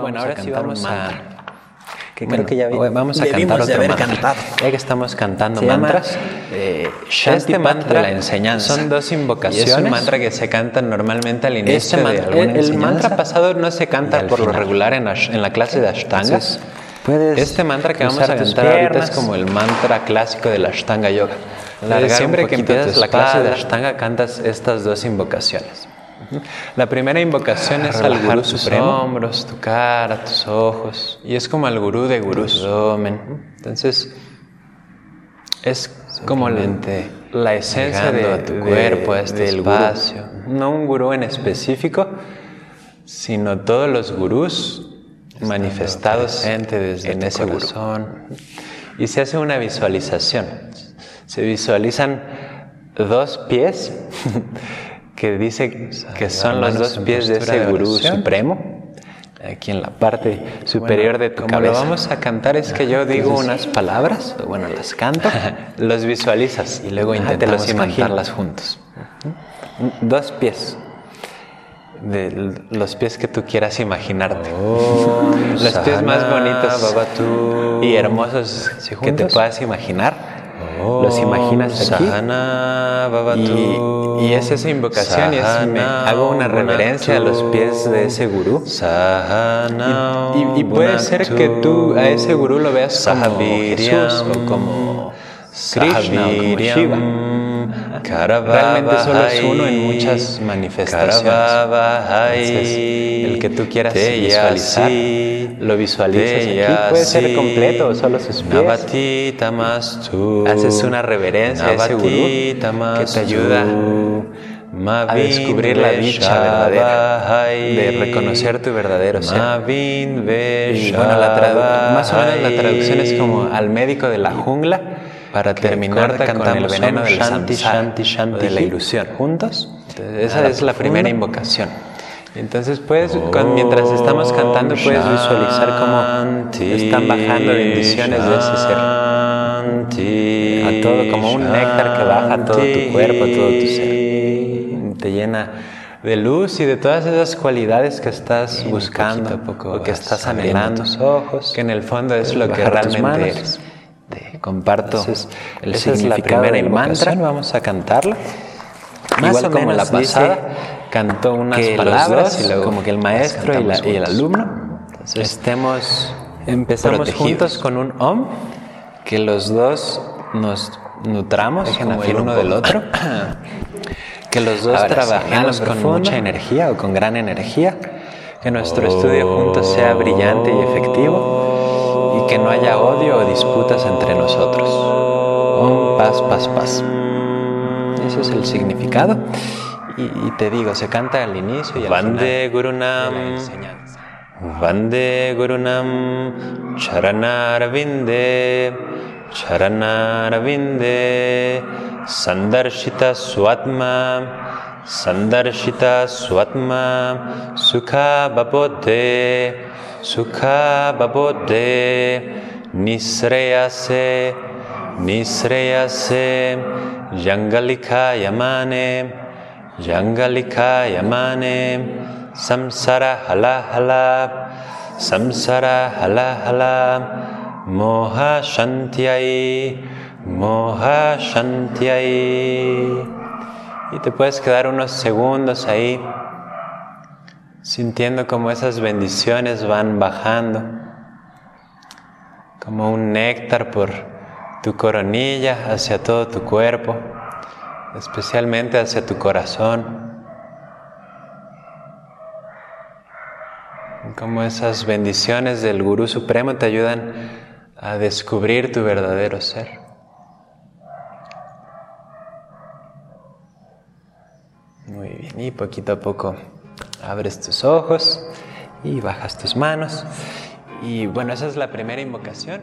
Bueno, Y, bueno, vamos a ahora sí vamos a... Que Bueno, creo que ya vi- vamos a cantar de otro haber mantra. cantado. Ya que estamos cantando Se mantras, eh, Shanti este Mantra de la enseñanza. son dos Y invocaciones. es un mantra que se canta normalmente al inicio Este de mantra- alguna el- el mantra pasado no se y canta por lo final. regular en, Ash- en la clase de Ashtanga. Entonces, este mantra que vamos a cantar ahorita es como el mantra clásico de la Ashtanga Yoga. Entonces, siempre un que empiezas la clase de. Ashtanga cantas estas dos invocaciones. La primera invocación es al Gurú tus Supremo. hombros, tu cara, tus ojos. Y es como al Gurú de Gurús. Entonces, es como la, la esencia de, a tu de- cuerpo, a este del espacio. gurú. No un gurú en específico, sino todos los gurús manifestados desde en ese corazón. corazón. Y se hace una visualización. Se visualizan dos pies que dice que son los dos pies de ese gurú supremo. Aquí en la parte superior de tu como cabeza. lo vamos a cantar es que yo digo unas palabras, o bueno, las canto, los visualizas y luego intentamos imaginas. cantarlas juntos. Dos pies. De los pies que tú quieras imaginarte. los pies más bonitos y hermosos ¿Sí, que te puedas imaginar. Los imaginas aquí. Y, y es esa invocación y es, me hago una reverencia a los pies de ese gurú. Y, y puede ser que tú a ese gurú lo veas como. Jesús o como Krishna como Shiva. Realmente solo es uno en muchas manifestaciones. Entonces, el que tú quieras visualizar, lo visualizas aquí. Puede ser completo solo sus pies. Haces una reverencia a ese gurú que te ayuda a descubrir la dicha verdadera, de reconocer tu verdadero ser. Y bueno, la más o menos la traducción es como al médico de la jungla para terminar con el veneno del Shanti, Shanti, Shanti, de la ilusión. ¿Juntos? Entonces, esa es la primera invocación. Entonces puedes, cuan- mientras estamos cantando, puedes visualizar cómo están bajando bendiciones de ese ser. A todo, como un néctar que baja a todo tu cuerpo, a todo tu ser. Te llena de luz y de todas esas cualidades que estás buscando a poco o que estás anhelando, tus ojos, que en el fondo es lo que realmente eres. Comparto Entonces, el esa es la significado del mantra. Vamos a cantarla. Más Igual o como la menos dice pasada, cantó unas que palabras dos, y luego como que el maestro y, la- y el alumno Estemos, empezamos protegidos. juntos con un om, que los dos nos nutramos Dejen como el uno un del otro, que los dos Ahora trabajemos con mucha energía o con gran energía, que nuestro estudio juntos sea brillante y efectivo que no haya odio o disputas entre nosotros. Om, paz, paz, paz. Ese es el significado. Y, y te digo, se canta al inicio y al Vande final de la Gurunam enseñanza. Vande Gurunam Charanarvinde Charanarvinde Sandarshita Swatma संदर्शिता स्वत्म, सुखा बबोधे सुखा बबोधे, निश्रेयसे निश्रेयसे निश्रेय जंगलिखा यमाने जंगलिखा यमाने संसारा हला हला संसारा हला हला मोहा शंत्यायी मोहा शंत्यायी Y te puedes quedar unos segundos ahí sintiendo como esas bendiciones van bajando como un néctar por tu coronilla hacia todo tu cuerpo, especialmente hacia tu corazón. Como esas bendiciones del Gurú Supremo te ayudan a descubrir tu verdadero ser. Y poquito a poco abres tus ojos y bajas tus manos. Y bueno, esa es la primera invocación.